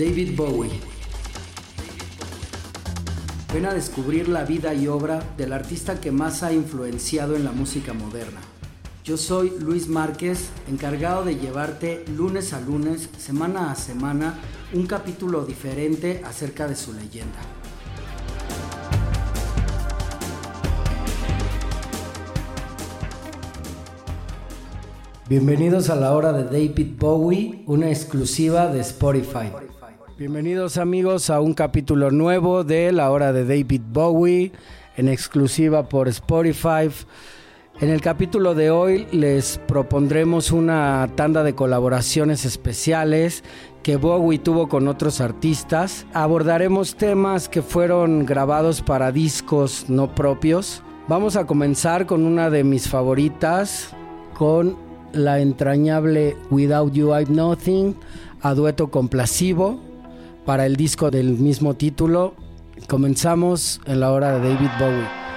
David Bowie. Ven a descubrir la vida y obra del artista que más ha influenciado en la música moderna. Yo soy Luis Márquez, encargado de llevarte lunes a lunes, semana a semana, un capítulo diferente acerca de su leyenda. Bienvenidos a la hora de David Bowie, una exclusiva de Spotify. Bienvenidos amigos a un capítulo nuevo de la hora de David Bowie, en exclusiva por Spotify. En el capítulo de hoy les propondremos una tanda de colaboraciones especiales que Bowie tuvo con otros artistas. Abordaremos temas que fueron grabados para discos no propios. Vamos a comenzar con una de mis favoritas, con la entrañable Without You I've Nothing, a dueto con para el disco del mismo título. Comenzamos en la hora de David Bowie.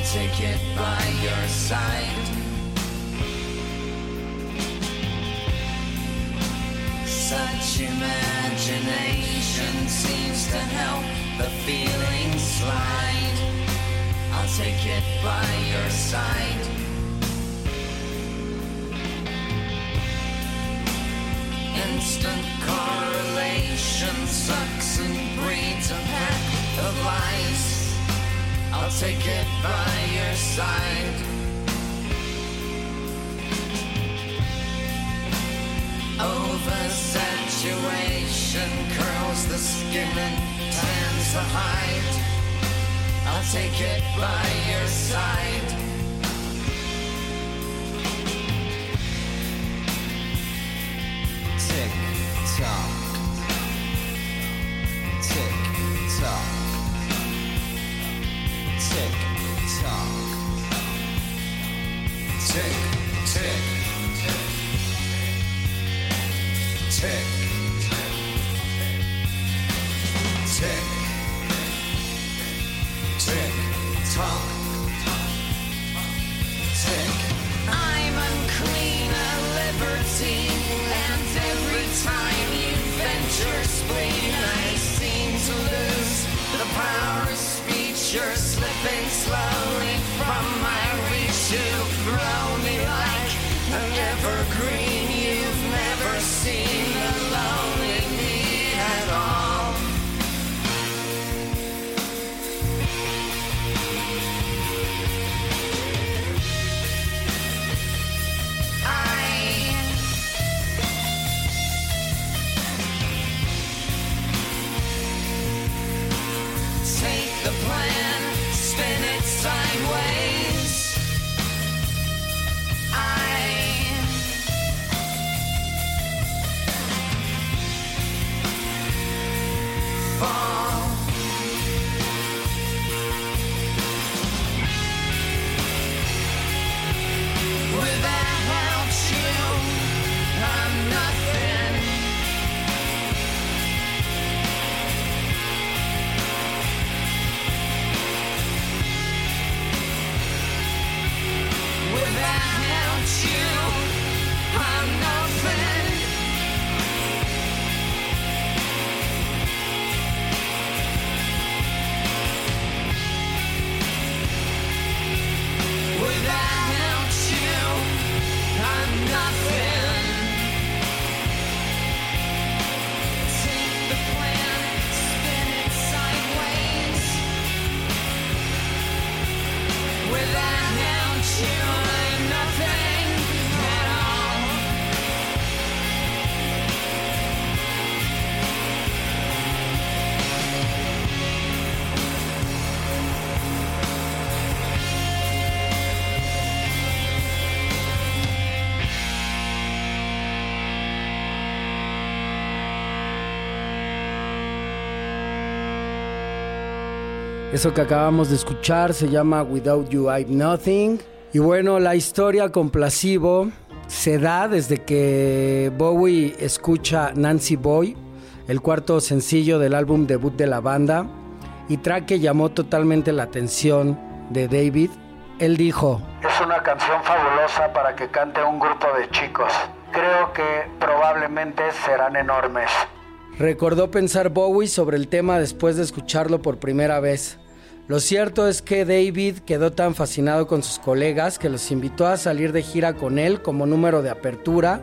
I'll take it by your side. Such imagination seems to help the feeling slide. I'll take it by your side. Instant correlation sucks and breeds a pack of lies. I'll take it by your side. Over saturation curls the skin and tans the hide. I'll take it by your side. Tick tock. Eso que acabamos de escuchar se llama Without You I'm Nothing. Y bueno, la historia con Placebo se da desde que Bowie escucha Nancy Boy, el cuarto sencillo del álbum debut de la banda, y track que llamó totalmente la atención de David. Él dijo, es una canción fabulosa para que cante un grupo de chicos. Creo que probablemente serán enormes. Recordó pensar Bowie sobre el tema después de escucharlo por primera vez. Lo cierto es que David quedó tan fascinado con sus colegas que los invitó a salir de gira con él como número de apertura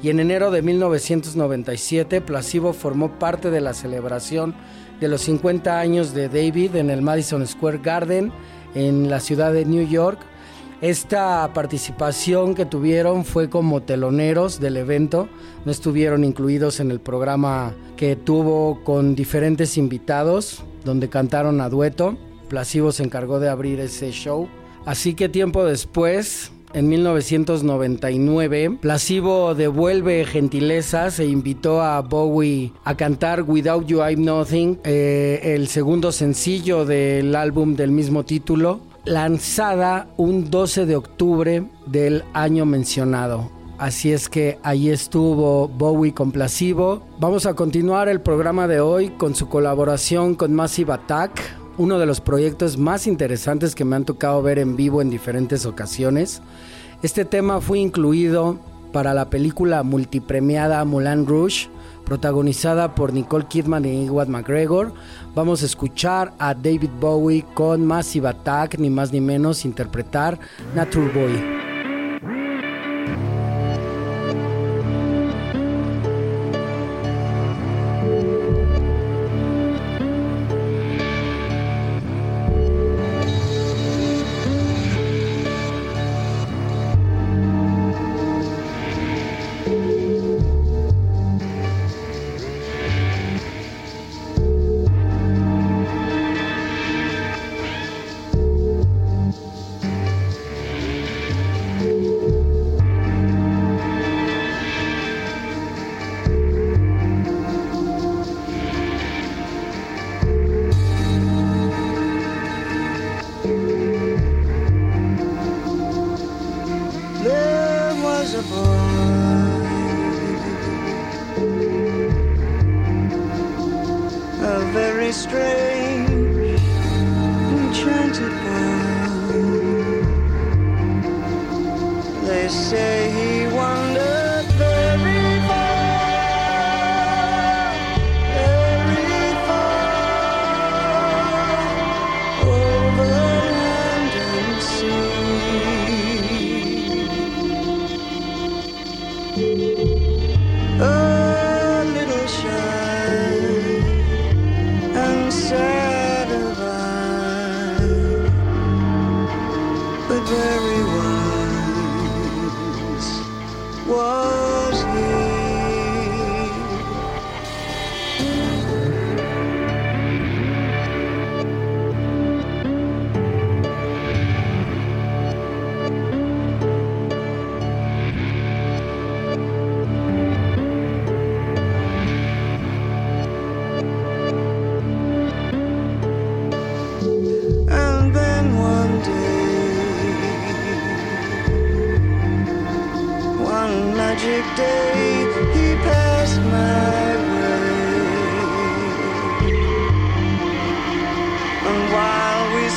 y en enero de 1997 Placebo formó parte de la celebración de los 50 años de David en el Madison Square Garden en la ciudad de New York. Esta participación que tuvieron fue como teloneros del evento, no estuvieron incluidos en el programa que tuvo con diferentes invitados, donde cantaron a dueto. Placebo se encargó de abrir ese show. Así que tiempo después, en 1999, Placebo devuelve gentilezas e invitó a Bowie a cantar Without You I'm Nothing, eh, el segundo sencillo del álbum del mismo título, lanzada un 12 de octubre del año mencionado. Así es que ahí estuvo Bowie con. Vamos a continuar el programa de hoy con su colaboración con Massive Attack uno de los proyectos más interesantes que me han tocado ver en vivo en diferentes ocasiones. Este tema fue incluido para la película multipremiada Mulan Rouge, protagonizada por Nicole Kidman y Ewan McGregor. Vamos a escuchar a David Bowie con Massive Attack, ni más ni menos, interpretar Natural Boy.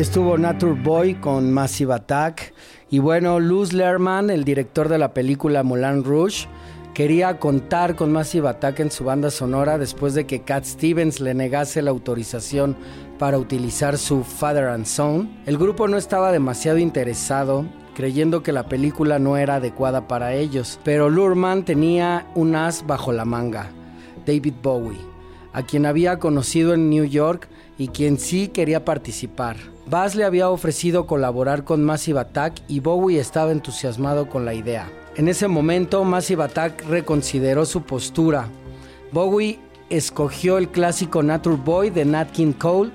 Estuvo Nature Boy con Massive Attack. Y bueno, Luz Lerman, el director de la película Moulin Rouge, quería contar con Massive Attack en su banda sonora después de que Cat Stevens le negase la autorización para utilizar su Father and Son. El grupo no estaba demasiado interesado, creyendo que la película no era adecuada para ellos, pero Lurman tenía un as bajo la manga, David Bowie, a quien había conocido en New York y quien sí quería participar. Bass le había ofrecido colaborar con Massive Attack y Bowie estaba entusiasmado con la idea. En ese momento Massive Attack reconsideró su postura. Bowie escogió el clásico Nature Boy de Nat King Cole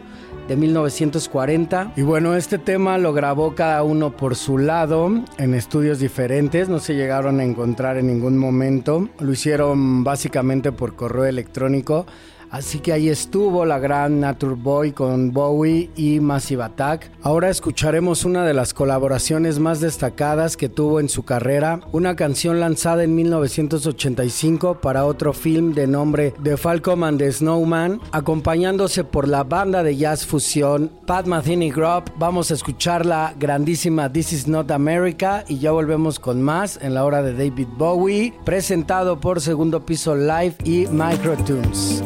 de 1940. Y bueno, este tema lo grabó cada uno por su lado en estudios diferentes, no se llegaron a encontrar en ningún momento. Lo hicieron básicamente por correo electrónico Así que ahí estuvo la gran Nature Boy con Bowie y Massive Attack. Ahora escucharemos una de las colaboraciones más destacadas que tuvo en su carrera, una canción lanzada en 1985 para otro film de nombre The Falcon and the Snowman, acompañándose por la banda de jazz fusión Pat Metheny Group. Vamos a escuchar la grandísima This Is Not America y ya volvemos con más en la hora de David Bowie, presentado por Segundo Piso Live y Microtunes.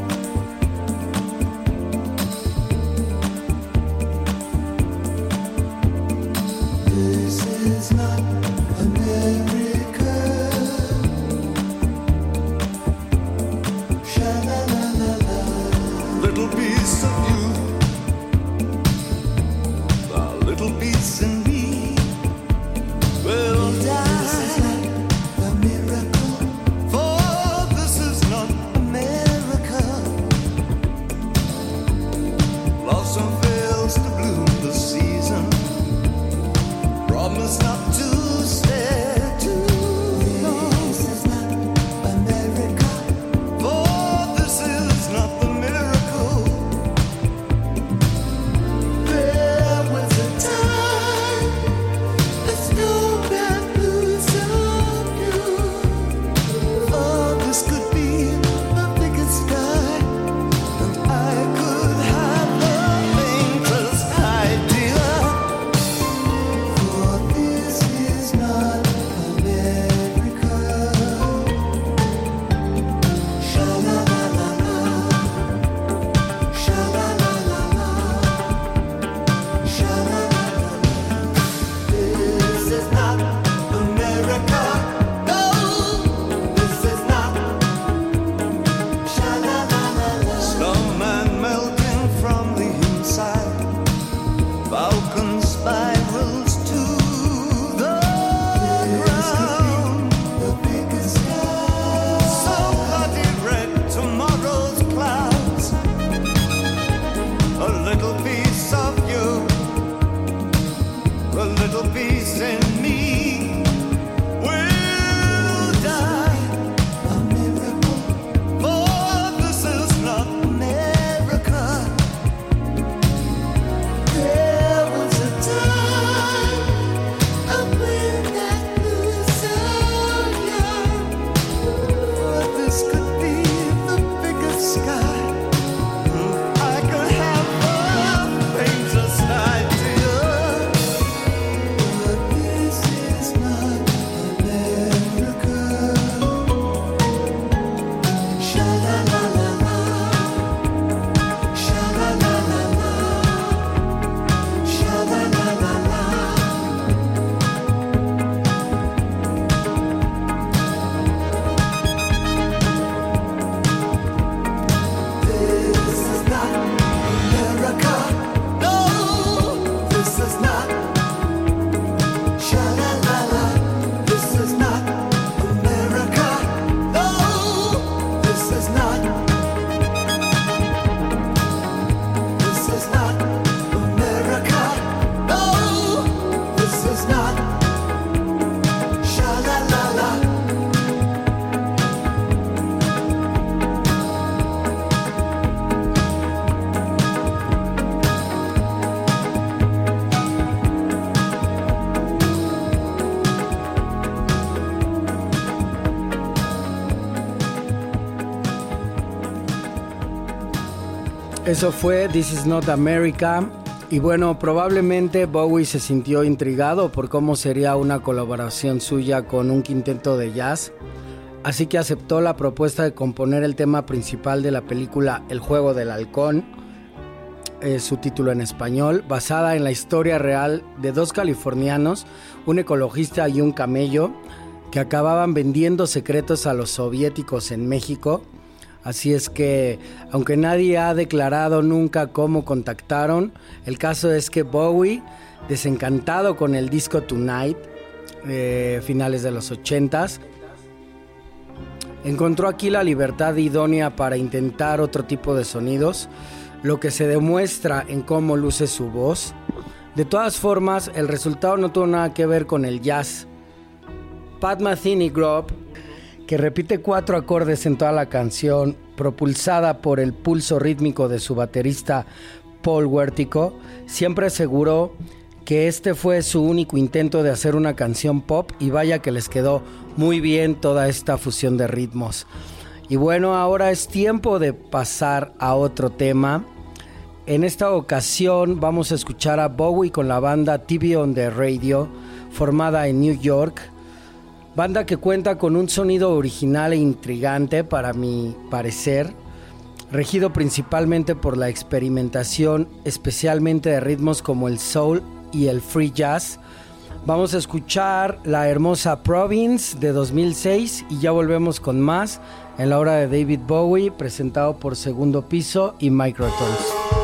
Eso fue This Is Not America. Y bueno, probablemente Bowie se sintió intrigado por cómo sería una colaboración suya con un quinteto de jazz, así que aceptó la propuesta de componer el tema principal de la película El juego del halcón, es su título en español, basada en la historia real de dos californianos, un ecologista y un camello, que acababan vendiendo secretos a los soviéticos en México Así es que, aunque nadie ha declarado nunca cómo contactaron, el caso es que Bowie, desencantado con el disco Tonight, eh, finales de los 80s, encontró aquí la libertad idónea para intentar otro tipo de sonidos, lo que se demuestra en cómo luce su voz. De todas formas, el resultado no tuvo nada que ver con el jazz. Pat Metheny Group que repite cuatro acordes en toda la canción, propulsada por el pulso rítmico de su baterista Paul Huertico, siempre aseguró que este fue su único intento de hacer una canción pop y vaya que les quedó muy bien toda esta fusión de ritmos. Y bueno, ahora es tiempo de pasar a otro tema. En esta ocasión vamos a escuchar a Bowie con la banda TV on the Radio, formada en New York Banda que cuenta con un sonido original e intrigante para mi parecer, regido principalmente por la experimentación especialmente de ritmos como el soul y el free jazz. Vamos a escuchar la hermosa Province de 2006 y ya volvemos con más en la hora de David Bowie presentado por Segundo Piso y Microtones.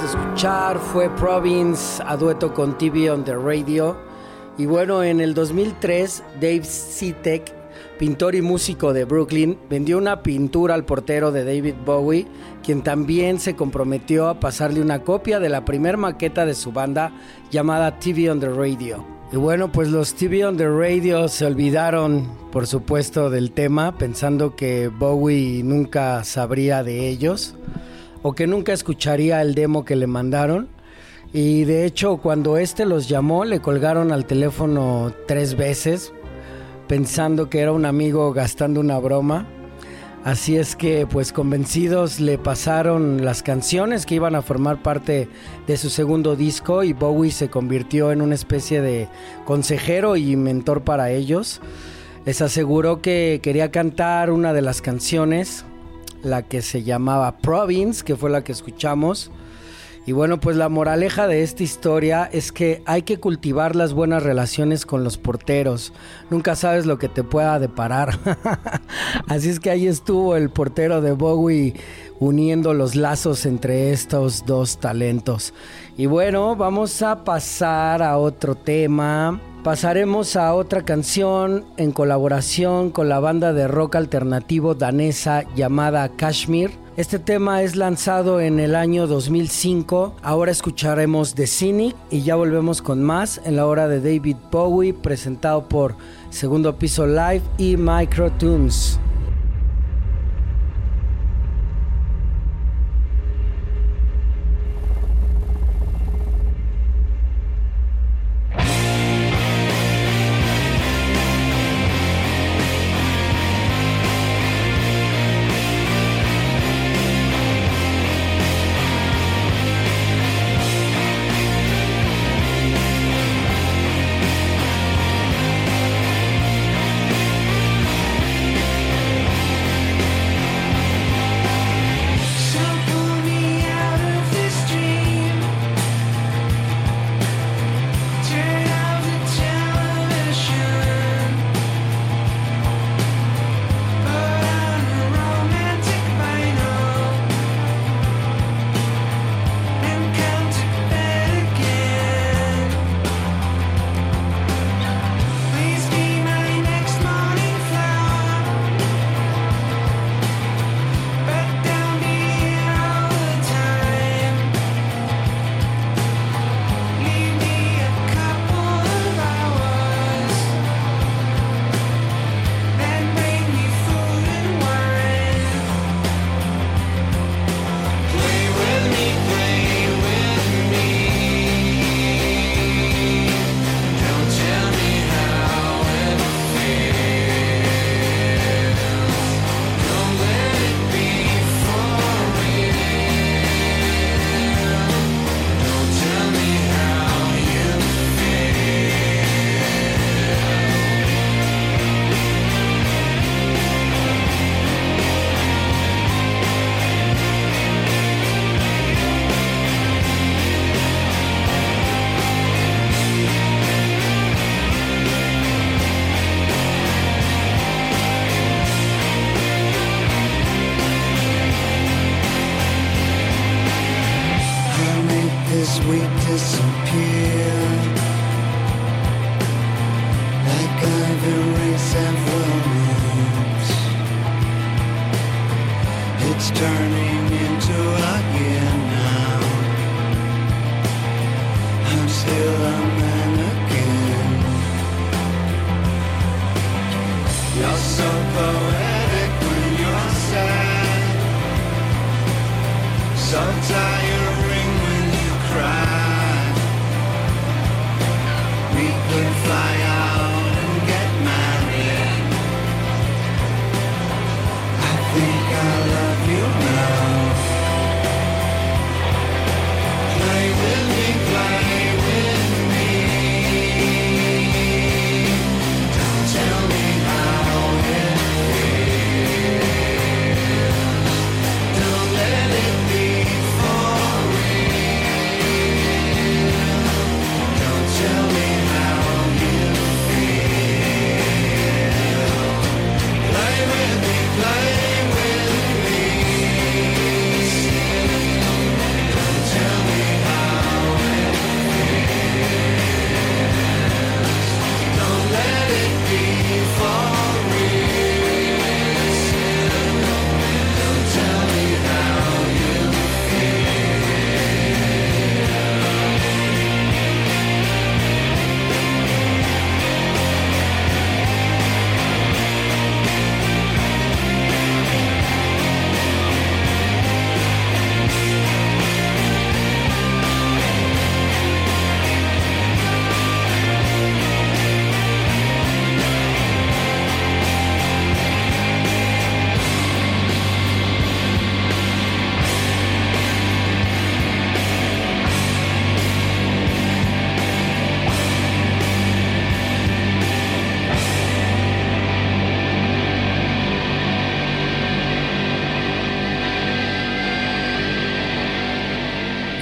De escuchar fue Province a dueto con TV on the Radio. Y bueno, en el 2003, Dave Sitek, pintor y músico de Brooklyn, vendió una pintura al portero de David Bowie, quien también se comprometió a pasarle una copia de la primer maqueta de su banda llamada TV on the Radio. Y bueno, pues los TV on the Radio se olvidaron, por supuesto, del tema, pensando que Bowie nunca sabría de ellos o que nunca escucharía el demo que le mandaron. Y de hecho, cuando este los llamó, le colgaron al teléfono tres veces, pensando que era un amigo gastando una broma. Así es que, pues convencidos, le pasaron las canciones que iban a formar parte de su segundo disco y Bowie se convirtió en una especie de consejero y mentor para ellos. Les aseguró que quería cantar una de las canciones la que se llamaba Province, que fue la que escuchamos. Y bueno, pues la moraleja de esta historia es que hay que cultivar las buenas relaciones con los porteros. Nunca sabes lo que te pueda deparar. Así es que ahí estuvo el portero de Bowie uniendo los lazos entre estos dos talentos. Y bueno, vamos a pasar a otro tema pasaremos a otra canción en colaboración con la banda de rock alternativo danesa llamada Kashmir. Este tema es lanzado en el año 2005. Ahora escucharemos The Cynic y ya volvemos con más en la hora de David Bowie presentado por Segundo Piso Live y Microtunes.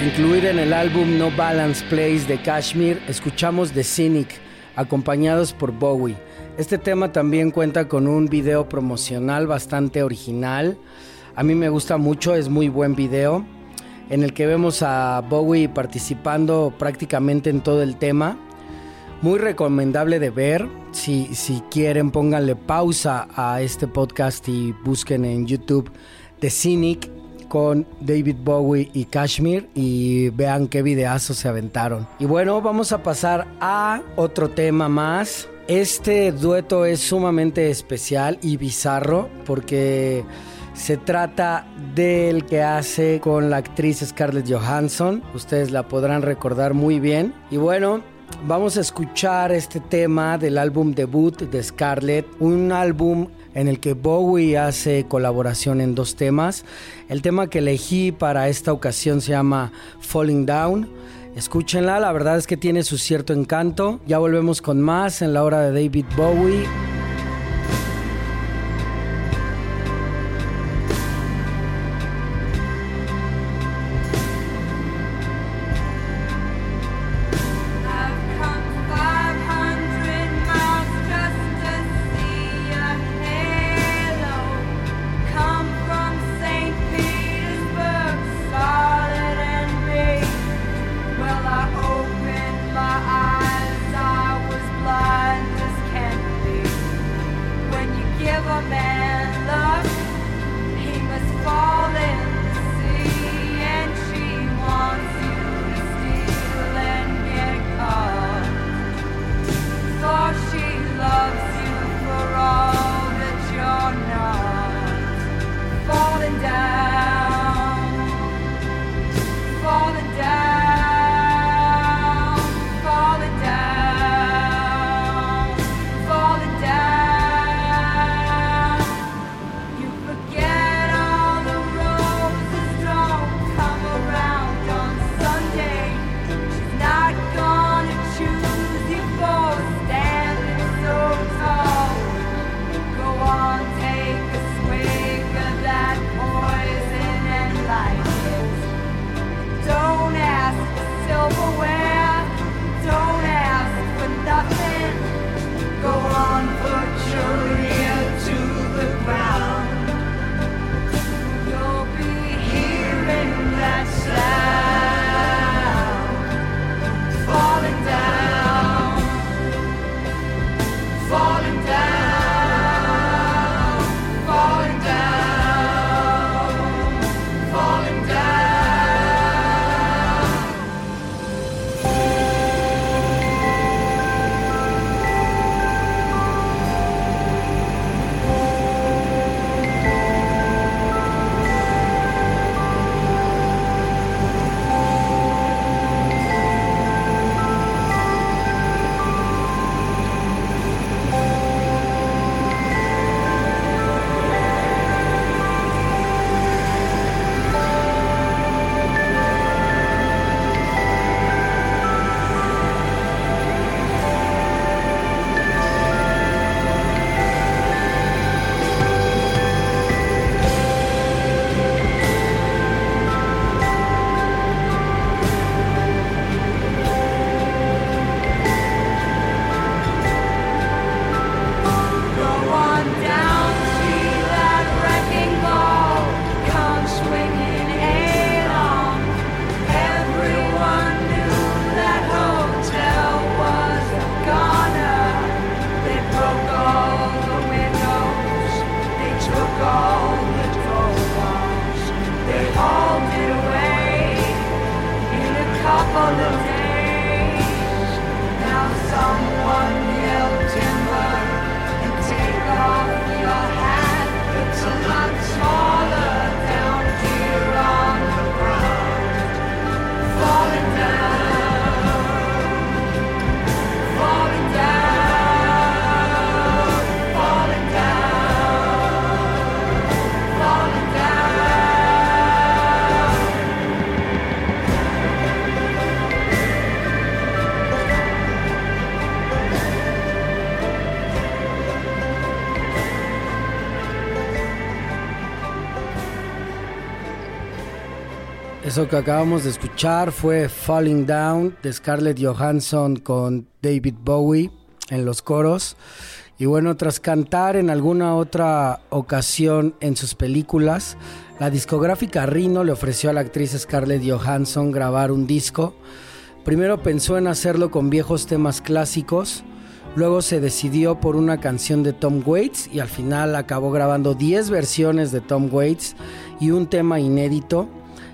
Incluida en el álbum No Balance Place de Kashmir, escuchamos The Cynic, acompañados por Bowie. Este tema también cuenta con un video promocional bastante original. A mí me gusta mucho, es muy buen video, en el que vemos a Bowie participando prácticamente en todo el tema. Muy recomendable de ver. Si, si quieren, pónganle pausa a este podcast y busquen en YouTube The Cynic con David Bowie y Kashmir y vean qué videazos se aventaron. Y bueno, vamos a pasar a otro tema más. Este dueto es sumamente especial y bizarro porque se trata del que hace con la actriz Scarlett Johansson. Ustedes la podrán recordar muy bien. Y bueno, vamos a escuchar este tema del álbum debut de Scarlett, un álbum en el que Bowie hace colaboración en dos temas. El tema que elegí para esta ocasión se llama Falling Down. Escúchenla, la verdad es que tiene su cierto encanto. Ya volvemos con más en la hora de David Bowie. Que acabamos de escuchar fue Falling Down de Scarlett Johansson con David Bowie en los coros. Y bueno, tras cantar en alguna otra ocasión en sus películas, la discográfica Rhino le ofreció a la actriz Scarlett Johansson grabar un disco. Primero pensó en hacerlo con viejos temas clásicos, luego se decidió por una canción de Tom Waits y al final acabó grabando 10 versiones de Tom Waits y un tema inédito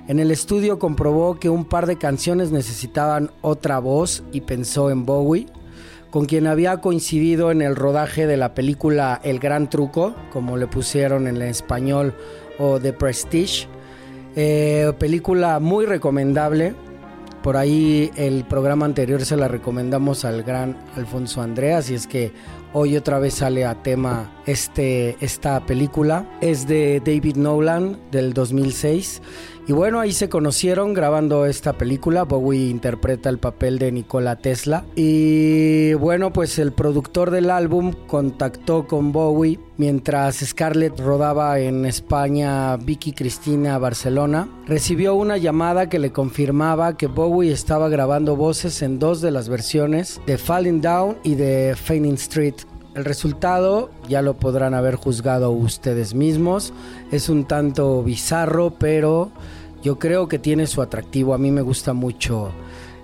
en el estudio comprobó que un par de canciones necesitaban otra voz y pensó en Bowie, con quien había coincidido en el rodaje de la película El Gran Truco, como le pusieron en español, o The Prestige. Eh, película muy recomendable. Por ahí el programa anterior se la recomendamos al gran Alfonso Andreas y es que hoy otra vez sale a tema este, esta película. Es de David Nolan del 2006 y bueno, ahí se conocieron grabando esta película. Bowie interpreta el papel de Nikola Tesla. Y bueno, pues el productor del álbum contactó con Bowie mientras Scarlett rodaba en España, Vicky Cristina Barcelona. Recibió una llamada que le confirmaba que Bowie estaba grabando voces en dos de las versiones de Falling Down y de Fainting Street. El resultado ya lo podrán haber juzgado ustedes mismos. Es un tanto bizarro, pero yo creo que tiene su atractivo. A mí me gusta mucho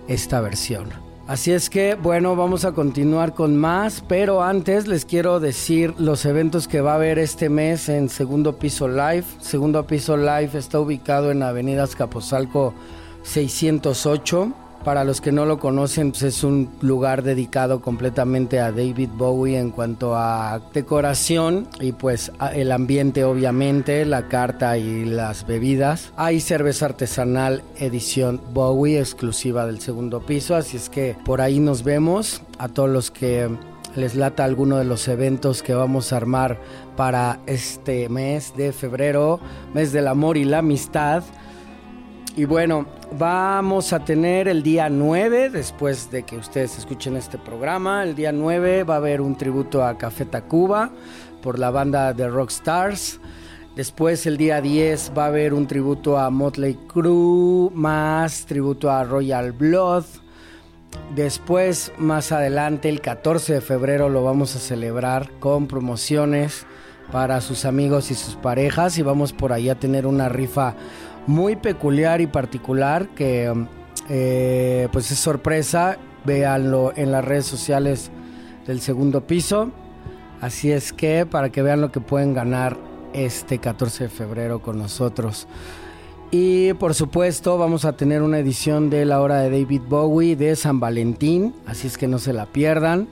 esta versión. Así es que, bueno, vamos a continuar con más, pero antes les quiero decir los eventos que va a haber este mes en Segundo Piso Live. Segundo Piso Live está ubicado en Avenida Escapozalco 608. Para los que no lo conocen, pues es un lugar dedicado completamente a David Bowie en cuanto a decoración y pues el ambiente obviamente, la carta y las bebidas. Hay cerveza artesanal edición Bowie exclusiva del segundo piso, así es que por ahí nos vemos a todos los que les lata alguno de los eventos que vamos a armar para este mes de febrero, mes del amor y la amistad. Y bueno, vamos a tener el día 9, después de que ustedes escuchen este programa, el día 9 va a haber un tributo a Café Tacuba por la banda de Rockstars. Después el día 10 va a haber un tributo a Motley Crue, más tributo a Royal Blood. Después, más adelante, el 14 de febrero lo vamos a celebrar con promociones para sus amigos y sus parejas y vamos por ahí a tener una rifa muy peculiar y particular que eh, pues es sorpresa. Véanlo en las redes sociales del segundo piso. Así es que para que vean lo que pueden ganar este 14 de febrero con nosotros. Y por supuesto vamos a tener una edición de la hora de David Bowie de San Valentín. Así es que no se la pierdan.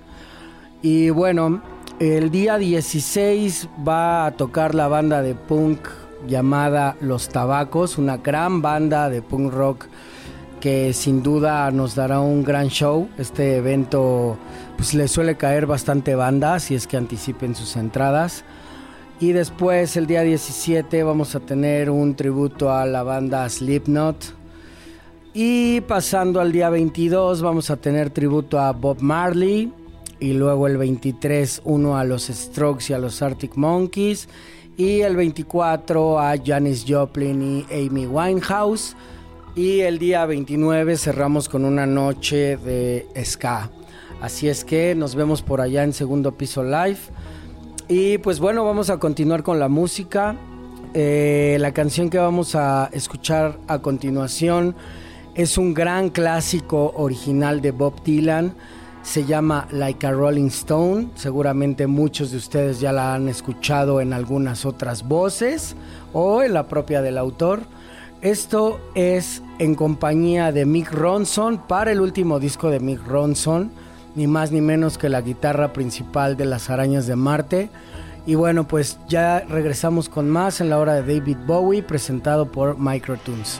Y bueno, el día 16 va a tocar la banda de punk llamada Los Tabacos, una gran banda de punk rock que sin duda nos dará un gran show. Este evento pues le suele caer bastante banda, si es que anticipen sus entradas. Y después el día 17 vamos a tener un tributo a la banda Slipknot. Y pasando al día 22 vamos a tener tributo a Bob Marley. Y luego el 23 uno a los Strokes y a los Arctic Monkeys y el 24 a Janis Joplin y Amy Winehouse. Y el día 29 cerramos con una noche de ska. Así es que nos vemos por allá en segundo piso live. Y pues bueno, vamos a continuar con la música. Eh, la canción que vamos a escuchar a continuación es un gran clásico original de Bob Dylan se llama Like a Rolling Stone. Seguramente muchos de ustedes ya la han escuchado en algunas otras voces o en la propia del autor. Esto es en compañía de Mick Ronson para el último disco de Mick Ronson, ni más ni menos que la guitarra principal de las arañas de Marte. Y bueno, pues ya regresamos con más en la hora de David Bowie presentado por Microtunes.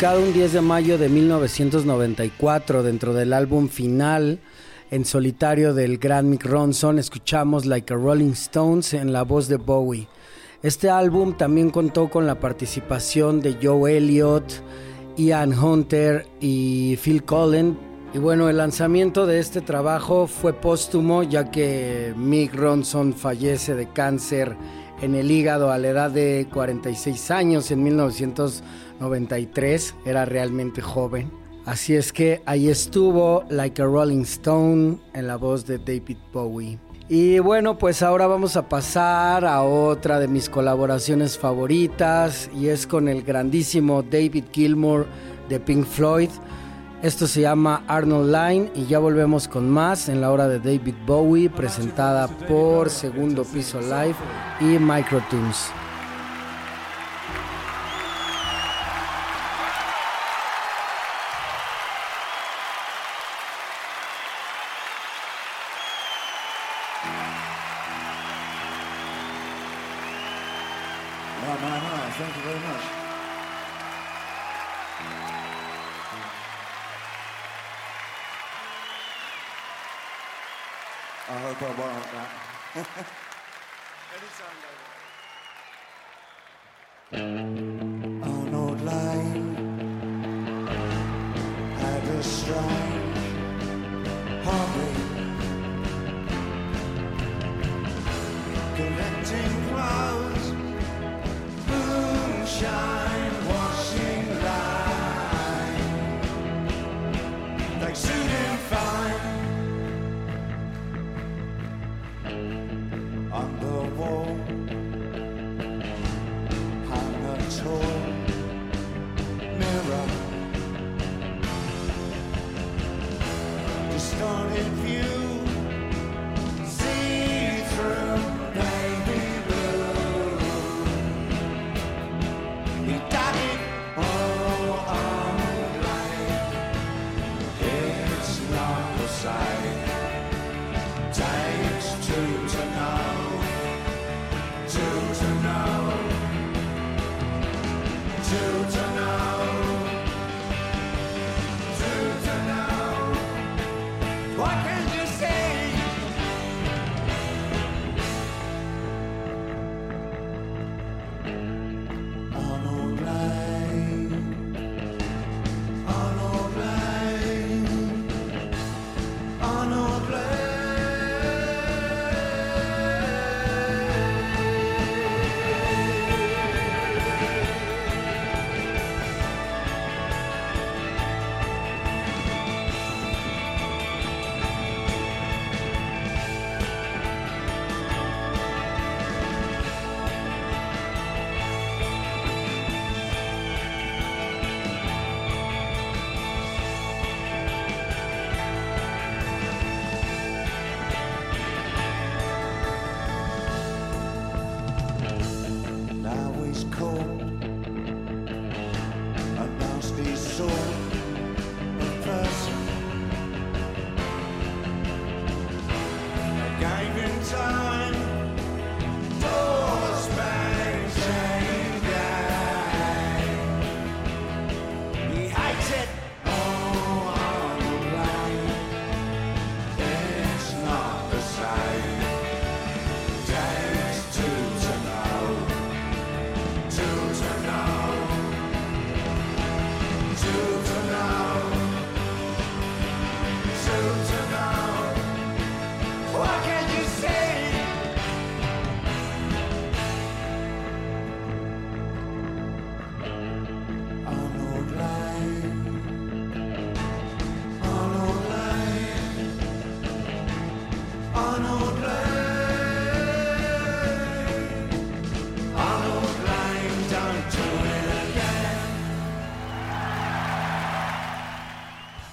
Publicado un 10 de mayo de 1994 dentro del álbum final en solitario del gran Mick Ronson, escuchamos Like a Rolling Stones en la voz de Bowie. Este álbum también contó con la participación de Joe Elliott, Ian Hunter y Phil Collins. Y bueno, el lanzamiento de este trabajo fue póstumo ya que Mick Ronson fallece de cáncer en el hígado a la edad de 46 años en 1993. Era realmente joven. Así es que ahí estuvo Like a Rolling Stone en la voz de David Bowie. Y bueno, pues ahora vamos a pasar a otra de mis colaboraciones favoritas y es con el grandísimo David Gilmour de Pink Floyd. Esto se llama Arnold Line y ya volvemos con más en la hora de David Bowie presentada por Segundo Piso Live y Microtunes. That. Arnold Line had a strange hobby collecting clothes moonshine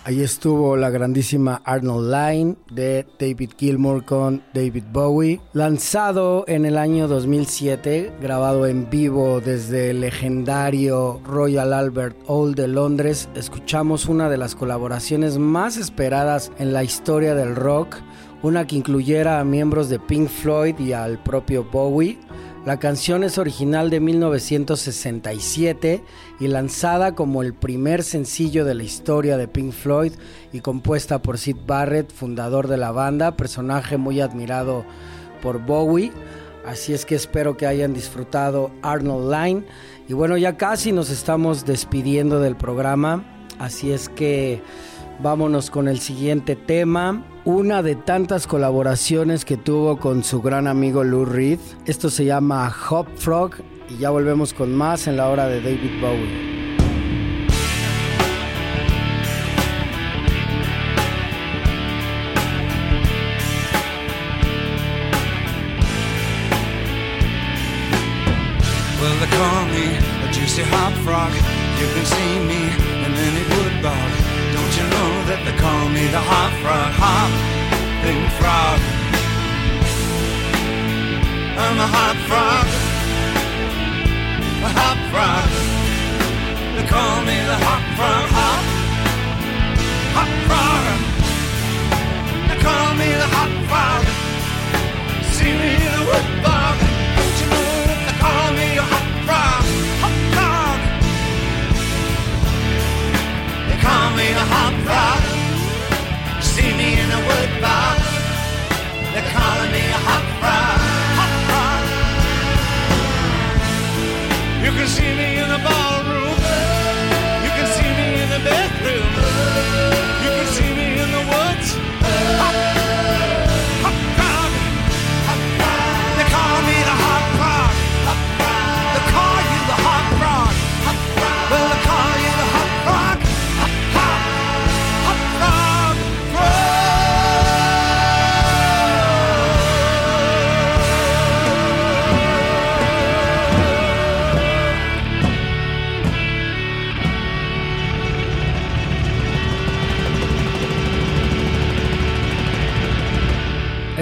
Ahí estuvo la grandísima Arnold Line de David Gilmour con David Bowie, lanzado en el año 2007, grabado en vivo desde el legendario Royal Albert Hall de Londres. Escuchamos una de las colaboraciones más esperadas en la historia del rock, una que incluyera a miembros de Pink Floyd y al propio Bowie. La canción es original de 1967 y lanzada como el primer sencillo de la historia de Pink Floyd y compuesta por Sid Barrett, fundador de la banda, personaje muy admirado por Bowie. Así es que espero que hayan disfrutado Arnold Line. Y bueno, ya casi nos estamos despidiendo del programa. Así es que vámonos con el siguiente tema una de tantas colaboraciones que tuvo con su gran amigo Lou Reed. Esto se llama Hop Frog y ya volvemos con más en la hora de David Bowie. Well, they call me a juicy hop frog. You can see me I'm a hop frog. A hop frog. They call me the hop frog. Hop, hop frog. They call me the hop frog. See me in a wood bog. Don't you know that they call me a hop frog? Hop frog. They call me the hop frog. You can see me in the ballroom.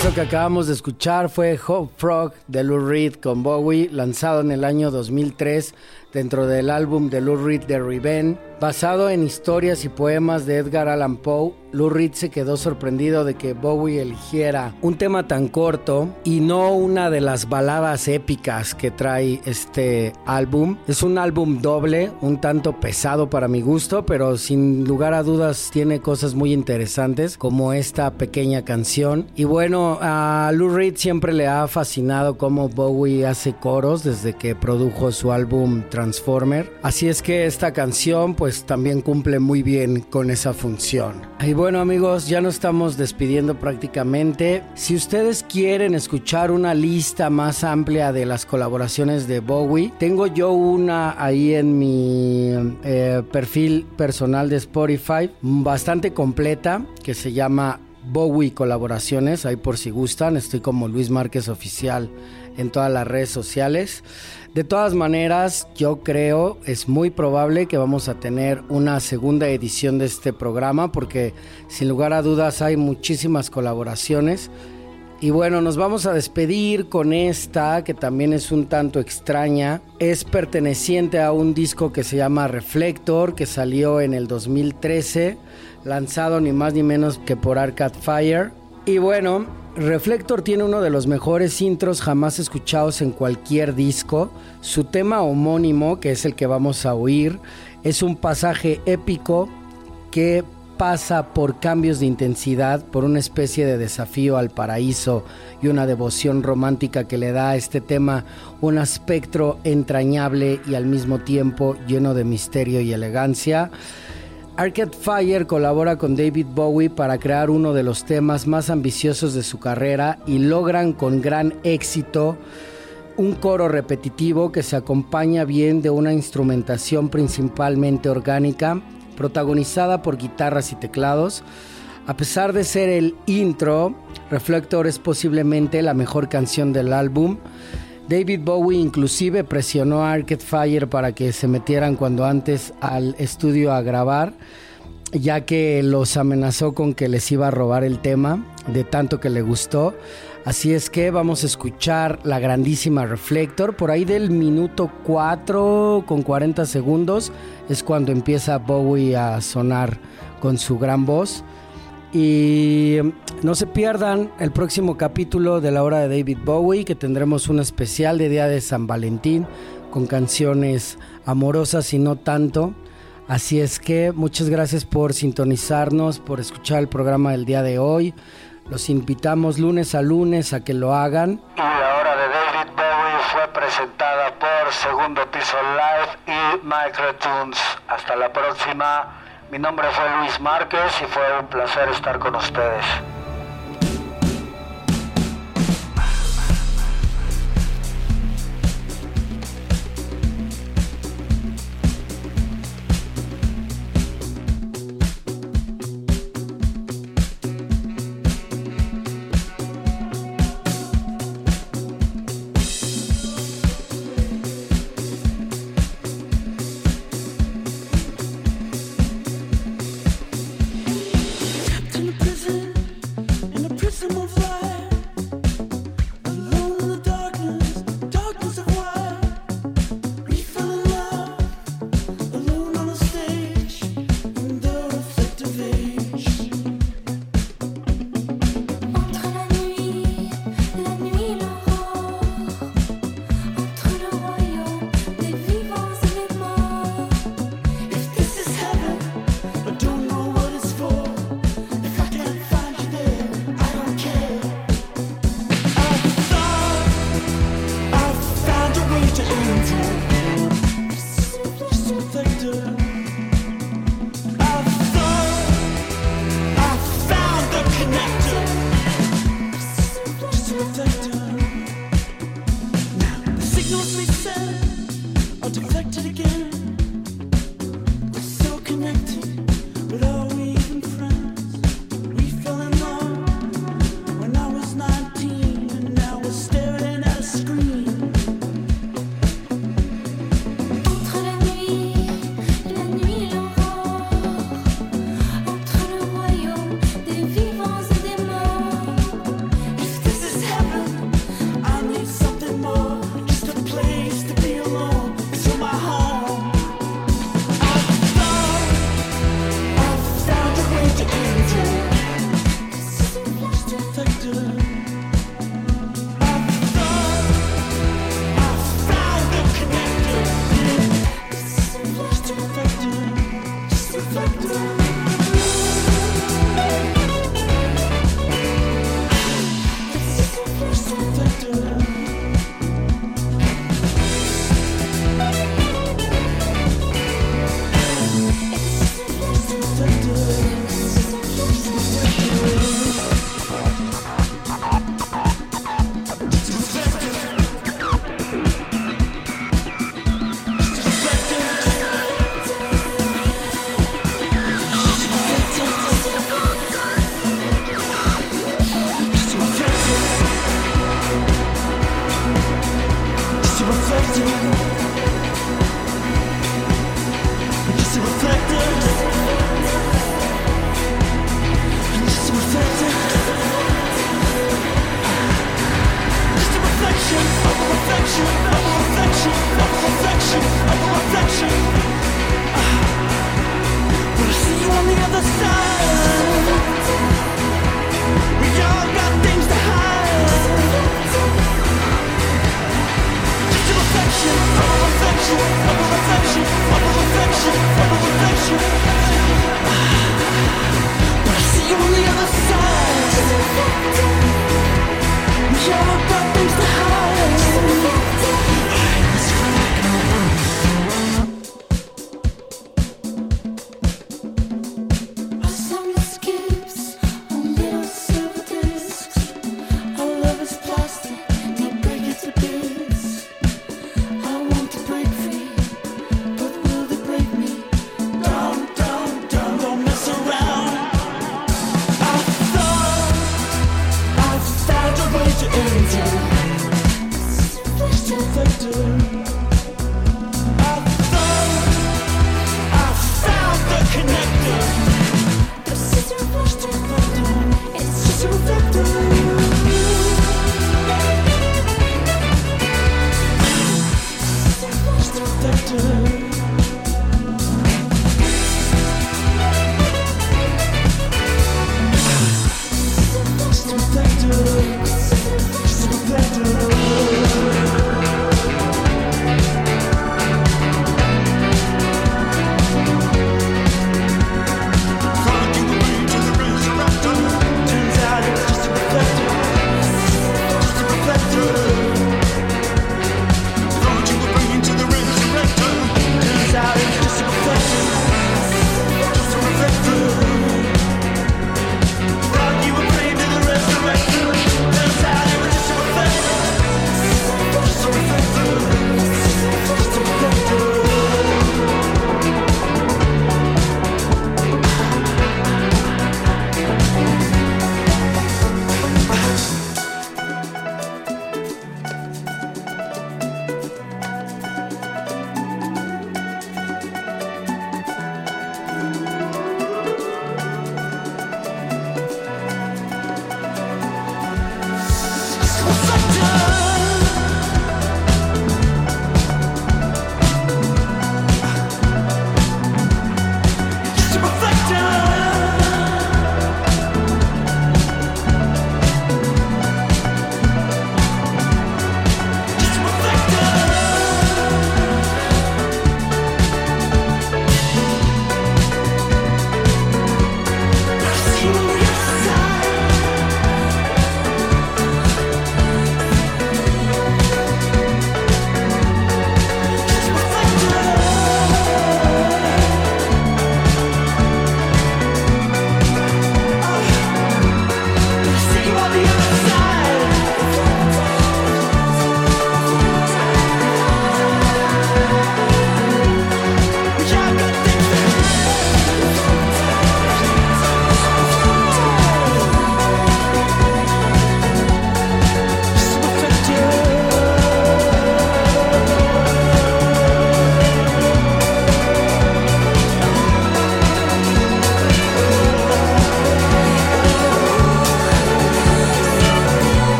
Eso que acabamos de escuchar fue Hop Frog de Lou Reed con Bowie, lanzado en el año 2003 dentro del álbum de Lou Reed The Revenge. Basado en historias y poemas de Edgar Allan Poe, Lou Reed se quedó sorprendido de que Bowie eligiera un tema tan corto y no una de las baladas épicas que trae este álbum. Es un álbum doble, un tanto pesado para mi gusto, pero sin lugar a dudas tiene cosas muy interesantes como esta pequeña canción. Y bueno, a Lou Reed siempre le ha fascinado cómo Bowie hace coros desde que produjo su álbum Transformer. Así es que esta canción pues también cumple muy bien con esa función. Y bueno amigos, ya nos estamos despidiendo prácticamente. Si ustedes quieren escuchar una lista más amplia de las colaboraciones de Bowie, tengo yo una ahí en mi eh, perfil personal de Spotify, bastante completa, que se llama Bowie Colaboraciones, ahí por si gustan, estoy como Luis Márquez Oficial en todas las redes sociales. De todas maneras, yo creo, es muy probable que vamos a tener una segunda edición de este programa porque sin lugar a dudas hay muchísimas colaboraciones. Y bueno, nos vamos a despedir con esta que también es un tanto extraña. Es perteneciente a un disco que se llama Reflector, que salió en el 2013, lanzado ni más ni menos que por Arcade Fire. Y bueno, Reflector tiene uno de los mejores intros jamás escuchados en cualquier disco. Su tema homónimo, que es el que vamos a oír, es un pasaje épico que pasa por cambios de intensidad, por una especie de desafío al paraíso y una devoción romántica que le da a este tema un aspecto entrañable y al mismo tiempo lleno de misterio y elegancia. Arcade Fire colabora con David Bowie para crear uno de los temas más ambiciosos de su carrera y logran con gran éxito un coro repetitivo que se acompaña bien de una instrumentación principalmente orgánica, protagonizada por guitarras y teclados. A pesar de ser el intro, Reflector es posiblemente la mejor canción del álbum. David Bowie inclusive presionó a Arcade Fire para que se metieran cuando antes al estudio a grabar. ya que los amenazó con que les iba a robar el tema de tanto que le gustó. Así es que vamos a escuchar la grandísima Reflector. Por ahí del minuto 4 con 40 segundos es cuando empieza Bowie a sonar con su gran voz. Y no se pierdan el próximo capítulo de la hora de David Bowie, que tendremos un especial de Día de San Valentín con canciones amorosas y no tanto. Así es que muchas gracias por sintonizarnos, por escuchar el programa del día de hoy. Los invitamos lunes a lunes a que lo hagan. Y la hora de David Bowie fue presentada por Segundo Piso Live y Microtunes. Hasta la próxima. Mi nombre fue Luis Márquez y fue un placer estar con ustedes.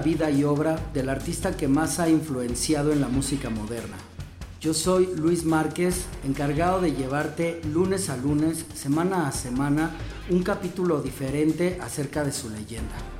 Vida y obra del artista que más ha influenciado en la música moderna. Yo soy Luis Márquez, encargado de llevarte lunes a lunes, semana a semana, un capítulo diferente acerca de su leyenda.